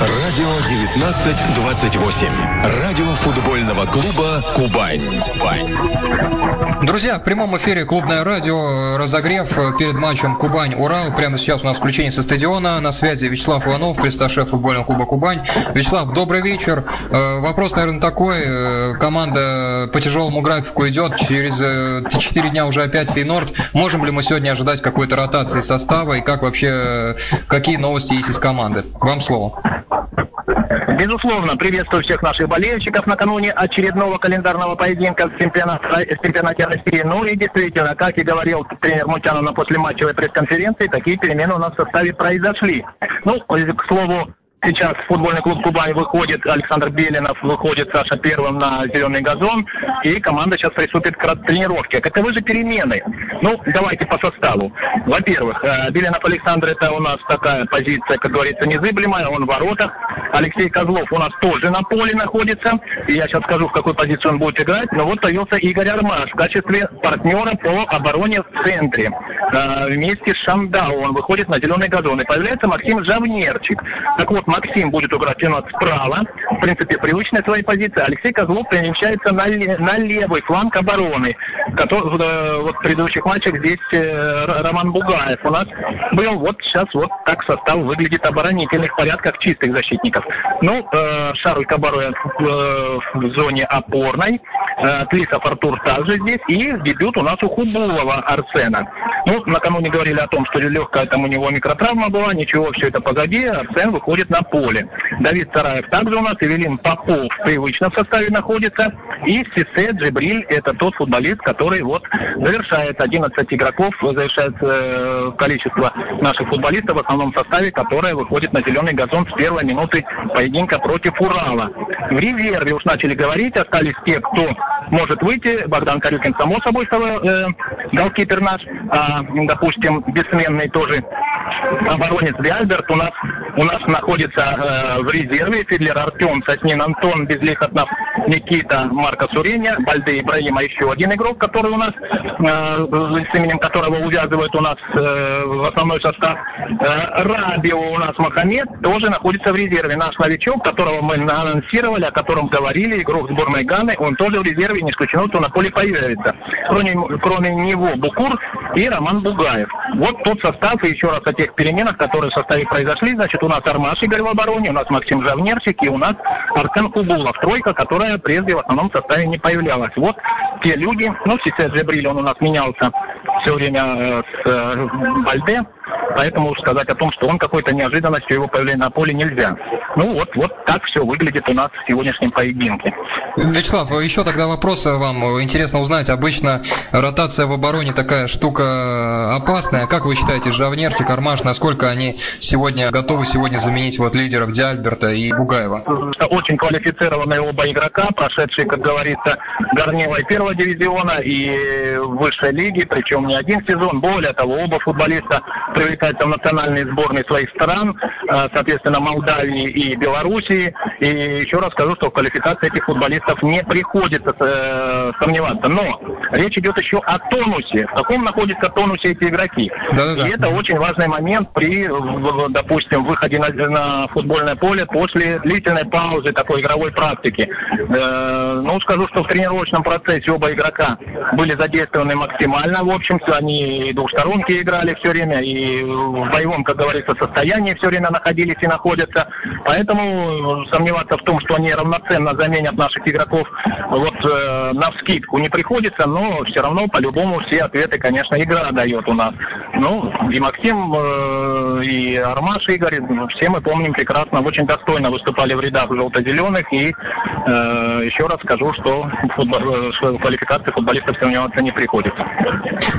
Радио 1928. Радио футбольного клуба «Кубань». Друзья, в прямом эфире клубное радио разогрев перед матчем Кубань-Урал. Прямо сейчас у нас включение со стадиона. На связи Вячеслав Иванов, пресс-шеф футбольного клуба Кубань. Вячеслав, добрый вечер. Э, вопрос, наверное, такой. Э, команда по тяжелому графику идет. Через 4 э, дня уже опять Фейнорд. Можем ли мы сегодня ожидать какой-то ротации состава? И как вообще, какие новости есть из команды? Вам слово. Безусловно, приветствую всех наших болельщиков накануне очередного календарного поединка в чемпионате, в чемпионате России. Ну и действительно, как и говорил тренер Мутянов на послематчевой пресс-конференции, такие перемены у нас в составе произошли. Ну, к слову, Сейчас футбольный клуб Кубань выходит, Александр Белинов выходит, Саша, первым на зеленый газон, и команда сейчас приступит к тренировке. Каковы же перемены? Ну, давайте по составу. Во-первых, э, Белинов Александр, это у нас такая позиция, как говорится, незыблемая, он в воротах. Алексей Козлов у нас тоже на поле находится, и я сейчас скажу, в какой позиции он будет играть, но вот появился Игорь Армаш в качестве партнера по обороне в центре. Э, вместе с Шандау он выходит на зеленый газон, и появляется Максим Жавнерчик. Так вот, Максим будет играть у нас справа, в принципе, привычная своей позиции. Алексей Козлов перемещается на, на левый фланг обороны. Который, э, вот в предыдущих матчах здесь э, Роман Бугаев у нас был. Вот сейчас вот так состав выглядит оборонительных порядках чистых защитников. Ну, э, Шарль Кабароя в, э, в зоне опорной. Э, Тлисов Артур также здесь. И дебют у нас у Хубулова Арсена. Ну, накануне говорили о том, что легкая там у него микротравма была, ничего, все это позади. Арсен выходит на поле. Давид Сараев также у нас, Эвелин Попов в привычном составе находится. И Сисе Джибриль – это тот футболист, который вот завершает 11 игроков, завершает э, количество наших футболистов в основном составе, которое выходит на зеленый газон с первой минуты поединка против Урала. В резерве уж начали говорить, остались те, кто может выйти. Богдан Корюкин, само собой, э, голкипер наш, а, допустим, бессменный тоже оборонец Виальберт у нас у нас находится э, в резерве Фидлер Артем, Соснин Антон, Безлихотнов Никита, Марка Суреня, Бальде Ибраима еще один игрок, который у нас, э, с именем которого увязывает у нас э, основной состав. Э, Рабио у нас Махамед тоже находится в резерве. Наш новичок, которого мы анонсировали, о котором говорили, игрок сборной Ганы, он тоже в резерве, не исключено, что на поле появится. Кроме, кроме него Букур и Роман Бугаев. Вот тот состав, еще раз о тех переменах, которые в составе произошли. Значит, у нас Армаш Игорь в обороне, у нас Максим Жавнерчик и у нас Арсен Кубулов. Тройка, которая прежде в основном составе не появлялась. Вот те люди, ну, сейчас Джебриль, он у нас менялся все время э, с э, Бальде, Поэтому сказать о том, что он какой-то неожиданностью его появления на поле нельзя. Ну вот, вот так все выглядит у нас в сегодняшнем поединке. Вячеслав, еще тогда вопрос вам. Интересно узнать, обычно ротация в обороне такая штука опасная. Как вы считаете, Жавнерчик, Армаш, насколько они сегодня готовы сегодня заменить вот лидеров Диальберта и Бугаева? Очень квалифицированные оба игрока, прошедшие, как говорится, горнилой первого дивизиона и высшей лиги, причем не один сезон. Более того, оба футболиста привлекаются в национальные сборные своих стран, э, соответственно, Молдавии и Белоруссии. И еще раз скажу, что в квалификации этих футболистов не приходится э, сомневаться. Но речь идет еще о тонусе. В каком находится тонусе эти игроки? Да-да-да. И это очень важный момент при, допустим, выходе на, на футбольное поле после длительной паузы такой игровой практики. Э, ну, скажу, что в тренировочном процессе оба игрока были задействованы максимально. В общем-то, они и двухсторонки играли все время, и в боевом, как говорится, состоянии все время находились и находятся. Поэтому сомневаться в том, что они равноценно заменят наших игроков, вот э, на вскидку не приходится, но все равно по-любому все ответы, конечно, игра дает у нас. Ну, и Максим, э, и Армаш Игорь, все мы помним прекрасно, очень достойно выступали в рядах желто-зеленых. И э, еще раз скажу, что футбол, э, квалификации футболистов сомневаться не приходится.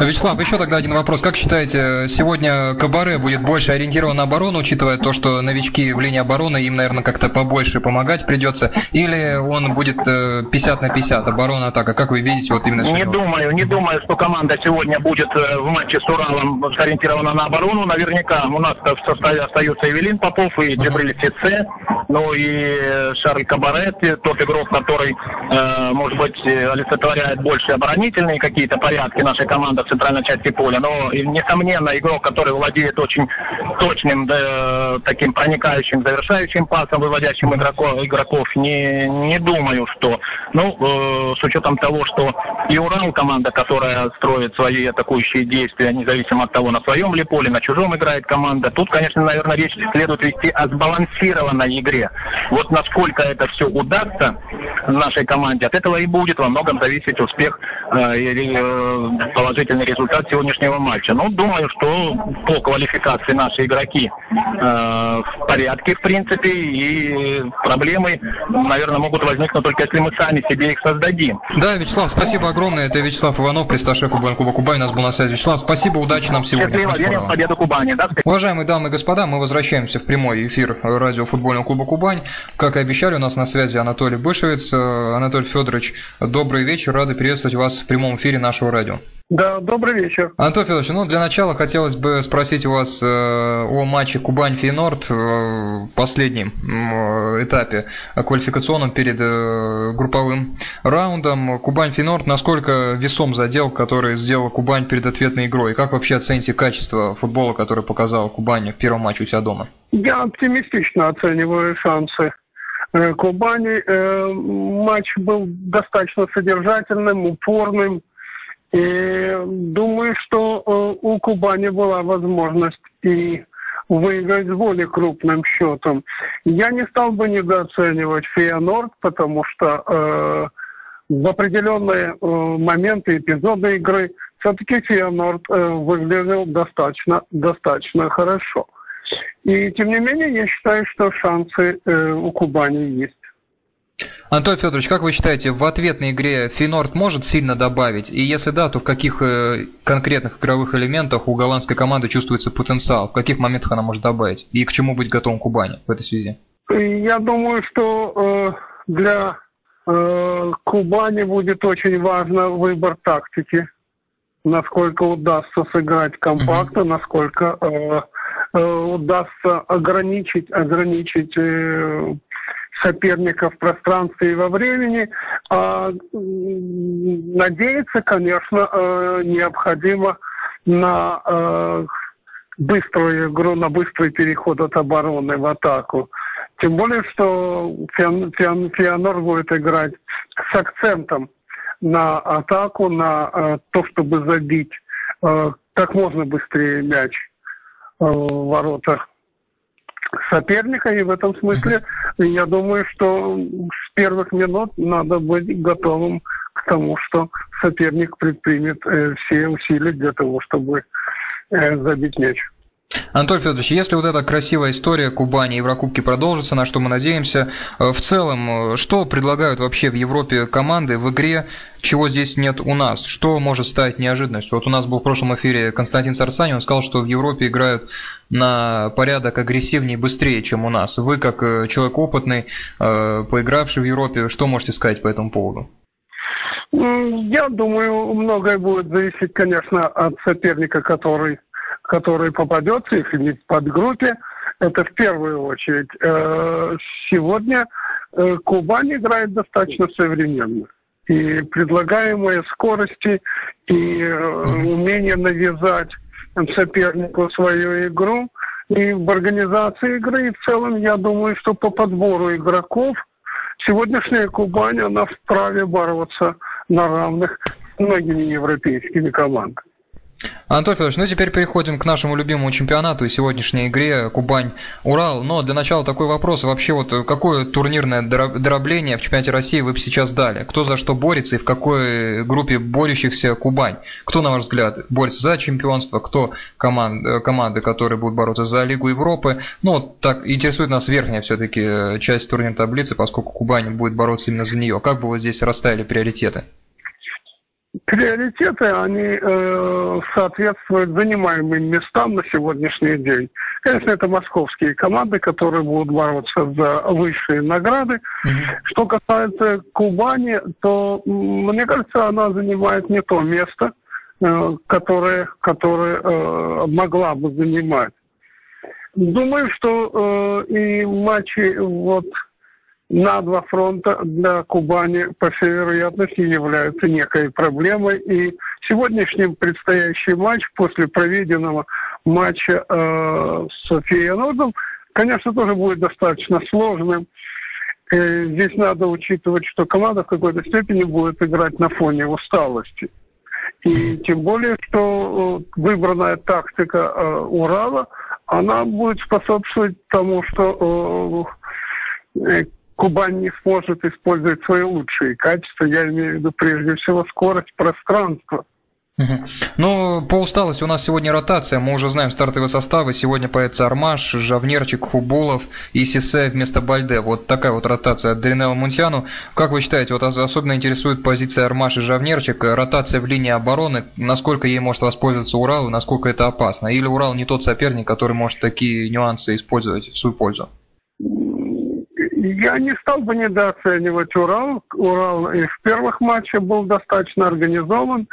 Вячеслав, еще тогда один вопрос. Как считаете, сегодня Кабаре будет больше ориентирован на оборону, учитывая то, что новички в линии обороны, им, наверное, как-то побольше помогать придется, или он будет 50 э, на 50, оборона, атака? Как вы видите вот именно сегодня? Не думаю, не думаю, что команда сегодня будет э, в матче с Уралом сориентирована на оборону. Наверняка у нас в составе остаются Эвелин Попов и Джибриль Сице, ну и Шарль Кабарет, тот игрок, который э, может быть, олицетворяет больше оборонительные какие-то порядки нашей команды в центральной части поля. Но, несомненно, игрок, который владеет очень точным, да, таким проникающим, завершающим пасом, выводящим игроков, игроков не, не думаю, что... Ну, э, с учетом того, что и Урал команда, которая строит свои атакующие действия, независимо от того, на своем ли поле, на чужом играет команда, тут, конечно, наверное, речь следует вести о сбалансированной игре. Вот насколько это все удастся нашей команде, от этого и будет во многом зависеть успех э, или э, положительный результат сегодняшнего матча. Ну, думаю, что по квалификации наши игроки э, в порядке, в принципе, и проблемы, наверное, могут возникнуть только если мы сами себе их создадим. Да, Вячеслав, спасибо огромное. Это Вячеслав Иванов, пресс-шеф клуба Кубань. У нас был на связи Вячеслав. Спасибо, удачи нам сегодня. Счастливо, верим в победу Кубани. Да? Уважаемые дамы и господа, мы возвращаемся в прямой эфир радио футбольного клуба Кубань. Как и обещали, у нас на связи Анатолий Бышевец. Анатолий Федорович, добрый вечер. Рады приветствовать вас в прямом эфире нашего радио. Да, добрый вечер. Антон Федорович, ну для начала хотелось бы спросить у вас э, о матче Кубань-Фейнорд э, в последнем э, этапе квалификационном перед э, групповым раундом. Кубань-Фейнорд, насколько весом задел, который сделал Кубань перед ответной игрой? Как вообще оцените качество футбола, который показал Кубань в первом матче у себя дома? Я оптимистично оцениваю шансы э, Кубани. Э, матч был достаточно содержательным, упорным. И думаю, что э, у Кубани была возможность и выиграть с более крупным счетом. Я не стал бы недооценивать Феонорд, потому что э, в определенные э, моменты, эпизоды игры все-таки Феонорд э, выглядел достаточно, достаточно хорошо. И тем не менее, я считаю, что шансы э, у Кубани есть. Антон Федорович, как вы считаете, в ответной игре Фейнорд может сильно добавить? И если да, то в каких э, конкретных игровых элементах у голландской команды чувствуется потенциал? В каких моментах она может добавить? И к чему быть готовым Кубани в этой связи? Я думаю, что э, для э, Кубани будет очень важно выбор тактики. Насколько удастся сыграть компактно, насколько э, э, удастся ограничить, ограничить э, соперника в пространстве и во времени. А, надеяться, конечно, э, необходимо на э, быструю игру, на быстрый переход от обороны в атаку. Тем более, что Фианор будет играть с акцентом на атаку, на э, то, чтобы забить как можно быстрее мяч в воротах соперника, и в этом смысле я думаю, что с первых минут надо быть готовым к тому, что соперник предпримет э, все усилия для того, чтобы э, забить мяч. Анатолий Федорович, если вот эта красивая история Кубани и Еврокубки продолжится, на что мы надеемся, э, в целом, что предлагают вообще в Европе команды в игре, чего здесь нет у нас? Что может стать неожиданностью? Вот у нас был в прошлом эфире Константин Сарсани, он сказал, что в Европе играют на порядок агрессивнее быстрее, чем у нас. Вы, как э, человек опытный, э, поигравший в Европе, что можете сказать по этому поводу? Я думаю, многое будет зависеть, конечно, от соперника, который который попадется, если не в подгруппе, это в первую очередь. Э, сегодня э, Кубань играет достаточно современно. И предлагаемые скорости, и э, умение навязать сопернику свою игру, и в организации игры, и в целом, я думаю, что по подбору игроков сегодняшняя Кубань, она вправе бороться на равных с многими европейскими командами. Антон Федорович, ну теперь переходим к нашему любимому чемпионату и сегодняшней игре Кубань-Урал. Но для начала такой вопрос. Вообще вот какое турнирное дробление в чемпионате России вы бы сейчас дали? Кто за что борется и в какой группе борющихся Кубань? Кто, на ваш взгляд, борется за чемпионство? Кто команд, команды, которые будут бороться за Лигу Европы? Ну, так интересует нас верхняя все-таки часть турнирной таблицы, поскольку Кубань будет бороться именно за нее. Как бы вот здесь расставили приоритеты? Приоритеты, они э, соответствуют занимаемым местам на сегодняшний день. Конечно, это московские команды, которые будут бороться за высшие награды. Mm-hmm. Что касается Кубани, то, мне кажется, она занимает не то место, э, которое, которое э, могла бы занимать. Думаю, что э, и матчи вот на два фронта для Кубани, по всей вероятности, являются некой проблемой. И сегодняшний предстоящий матч после проведенного матча э, с Фейенордом, конечно, тоже будет достаточно сложным. Э, здесь надо учитывать, что команда в какой-то степени будет играть на фоне усталости. И тем более, что э, выбранная тактика э, Урала, она будет способствовать тому, что э, Кубань не сможет использовать свои лучшие качества. Я имею в виду прежде всего скорость пространства. Ну, по усталости у нас сегодня ротация. Мы уже знаем стартовые составы. Сегодня появится Армаш, Жавнерчик, Хубулов и Сисе вместо Бальде. Вот такая вот ротация от Дринела Мунтиану. Как вы считаете, вот особенно интересует позиция Армаш и Жавнерчик, ротация в линии обороны, насколько ей может воспользоваться Урал и насколько это опасно? Или Урал не тот соперник, который может такие нюансы использовать в свою пользу? Я не стал бы недооценивать Урал. Урал и в первых матчах был достаточно организован.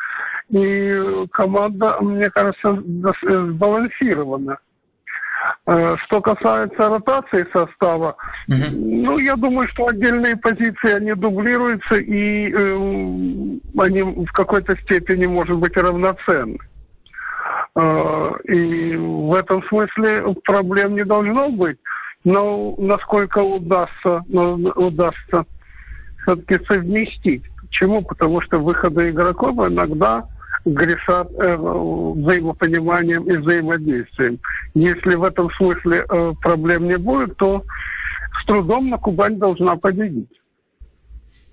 И команда, мне кажется, сбалансирована. Э, что касается ротации состава, угу. ну, я думаю, что отдельные позиции, они дублируются, и э, они в какой-то степени, может быть, равноценны. Э, и в этом смысле проблем не должно быть. Но насколько удастся, удастся все-таки совместить. Почему? Потому что выходы игроков иногда грешат э, взаимопониманием и взаимодействием. Если в этом смысле э, проблем не будет, то с трудом на Кубань должна победить.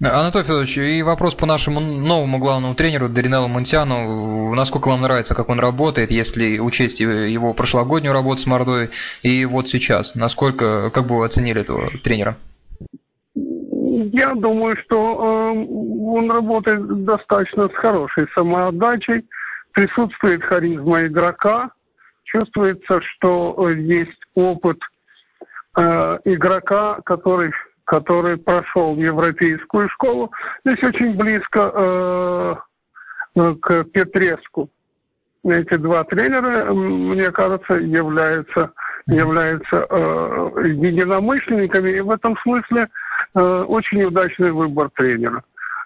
Анатолий Федорович, и вопрос по нашему новому главному тренеру Даринеллу Мунтяну. Насколько вам нравится, как он работает, если учесть его прошлогоднюю работу с Мордой и вот сейчас? Насколько, как бы вы оценили этого тренера? Я думаю, что э, он работает достаточно с хорошей самоотдачей. Присутствует харизма игрока. Чувствуется, что есть опыт э, игрока, который, который прошел европейскую школу. Здесь очень близко э, к Петреску. Эти два тренера, мне кажется, являются, являются э, единомышленниками. И в этом смысле Э, очень удачный выбор тренера.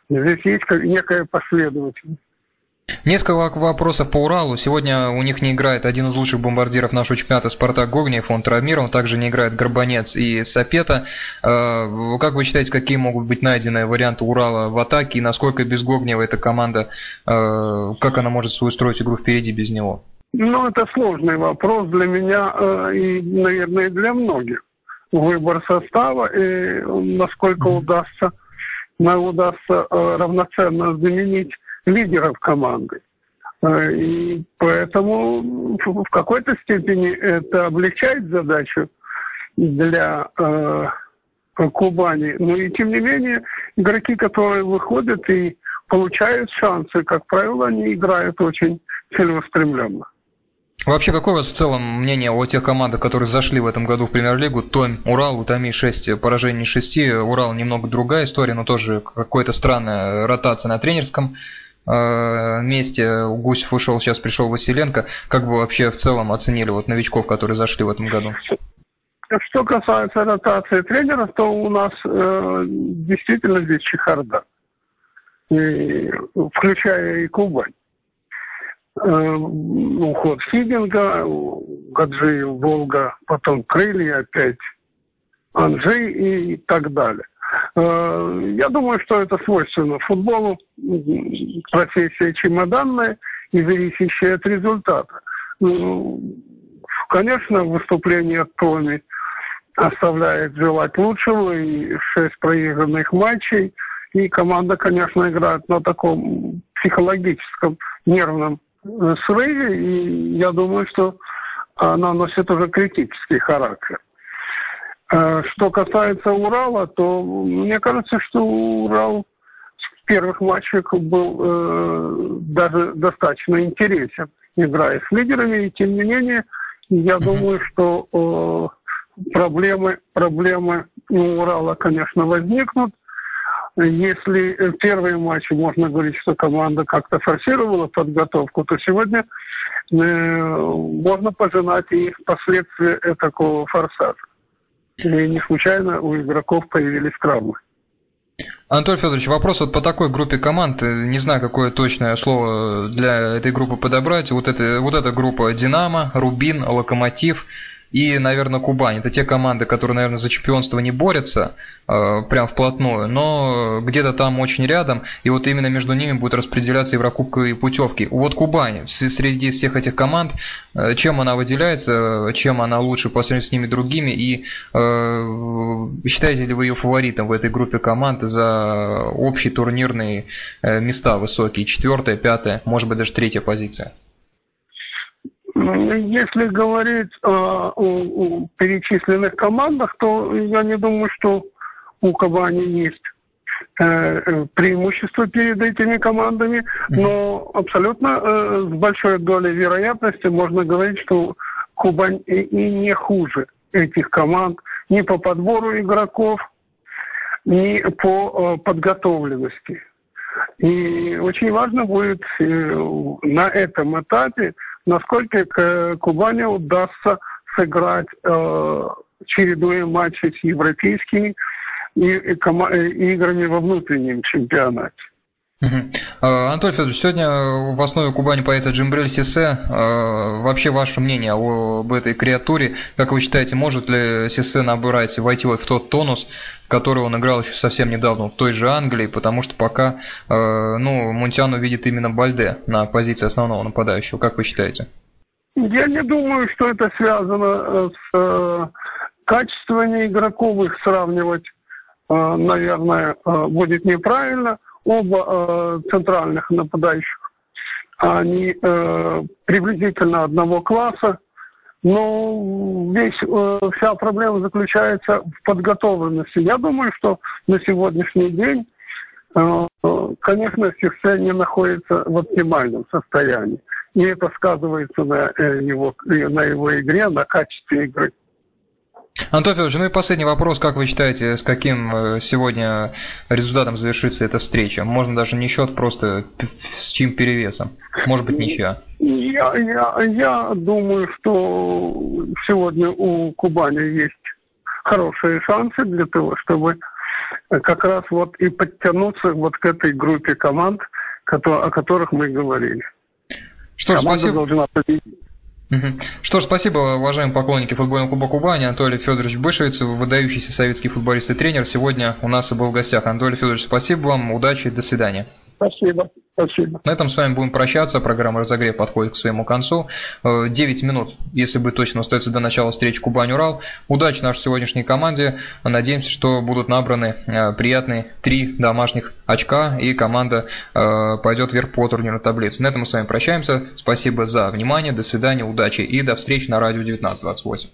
Здесь есть некая последовательность. Несколько вопросов по Уралу. Сегодня у них не играет один из лучших бомбардиров нашего чемпионата Спартак Гогнев, он травмирован, также не играет Горбанец и Сапета. Э, как вы считаете, какие могут быть найдены варианты Урала в атаке и насколько без Гогнева эта команда, э, как она может свою строить игру впереди без него? Ну, это сложный вопрос для меня и, наверное, для многих выбор состава и насколько удастся, удастся э, равноценно заменить лидеров команды. Э, и поэтому в какой-то степени это облегчает задачу для э, Кубани. Но и тем не менее, игроки, которые выходят и получают шансы, как правило, они играют очень целеустремленно. Вообще, какое у вас в целом мнение о тех командах, которые зашли в этом году в премьер-лигу? Томь, Урал, у Томи 6 поражений 6, Урал немного другая история, но тоже какая-то странная ротация на тренерском месте. У Гусев ушел, сейчас пришел Василенко. Как бы вообще в целом оценили вот новичков, которые зашли в этом году? Что касается ротации тренеров, то у нас э, действительно здесь чехарда, и, включая и Кубань. Э, уход Фидинга, Гаджи, Волга, потом Крылья опять, Анжи и так далее. Э, я думаю, что это свойственно футболу, профессия чемоданная и зависящая от результата. Ну, конечно, выступление Томи оставляет желать лучшего, и шесть проигранных матчей, и команда, конечно, играет на таком психологическом нервном срыве, и я думаю, что она носит уже критический характер. Э, что касается Урала, то мне кажется, что Урал в первых матчах был э, даже достаточно интересен, играя с лидерами, и тем не менее, я думаю, что э, проблемы, проблемы у Урала, конечно, возникнут. Если в первые матчи можно говорить, что команда как-то форсировала подготовку, то сегодня э, можно пожинать и последствия такого форсажа. И не случайно у игроков появились травмы. Анатолий Федорович, вопрос вот по такой группе команд, не знаю, какое точное слово для этой группы подобрать. Вот, это, вот эта группа «Динамо», «Рубин», «Локомотив», и, наверное, Кубань. Это те команды, которые, наверное, за чемпионство не борются э, прям вплотную, но где-то там очень рядом, и вот именно между ними будет распределяться Еврокубковые путевки. Вот Кубань среди всех этих команд, э, чем она выделяется, чем она лучше по сравнению с ними другими, и э, считаете ли вы ее фаворитом в этой группе команд за общие турнирные э, места высокие, четвертая, пятая, может быть даже третья позиция? Если говорить о, о перечисленных командах, то я не думаю, что у Кабани есть э, преимущество перед этими командами, но абсолютно э, с большой долей вероятности можно говорить, что Кубань и, и не хуже этих команд ни по подбору игроков, ни по э, подготовленности. И очень важно будет э, на этом этапе насколько Кубани удастся сыграть э, чередуя матчи с европейскими и, и, и играми во внутреннем чемпионате. Угу. Анатолий Федорович, сегодня в основе Кубани появится Джимбрель Сисе. А, вообще ваше мнение об этой креатуре? Как вы считаете, может ли Сисе набрать, войти в тот тонус, который он играл еще совсем недавно в той же Англии, потому что пока ну, Мунтиану видит именно Бальде на позиции основного нападающего. Как вы считаете? Я не думаю, что это связано э, с э, качествами игроков. Их сравнивать, э, наверное, будет неправильно оба э, центральных нападающих, они э, приблизительно одного класса, но весь, э, вся проблема заключается в подготовленности. Я думаю, что на сегодняшний день, э, конечно, не находится в оптимальном состоянии. И это сказывается на, э, его, на его игре, на качестве игры. Антон Федорович, ну и последний вопрос. Как вы считаете, с каким э, сегодня результатом завершится эта встреча? Можно даже не счет, просто с чьим перевесом? Может быть, ничья? Я, я, я думаю, что сегодня у Кубани есть хорошие шансы для того, чтобы как раз вот и подтянуться вот к этой группе команд, о которых мы говорили. Что ж, спасибо. должна победить. Что ж, спасибо, уважаемые поклонники футбольного клуба Кубани. Анатолий Федорович Бышевец, выдающийся советский футболист и тренер. Сегодня у нас и был в гостях. Анатолий Федорович, спасибо вам, удачи, до свидания. Спасибо. Спасибо. На этом с вами будем прощаться. Программа «Разогрев» подходит к своему концу. 9 э, минут, если быть точно, остается до начала встречи Кубань-Урал. Удачи нашей сегодняшней команде. Надеемся, что будут набраны э, приятные три домашних очка, и команда э, пойдет вверх по турнирной таблице. На этом мы с вами прощаемся. Спасибо за внимание. До свидания, удачи и до встречи на радио 1928.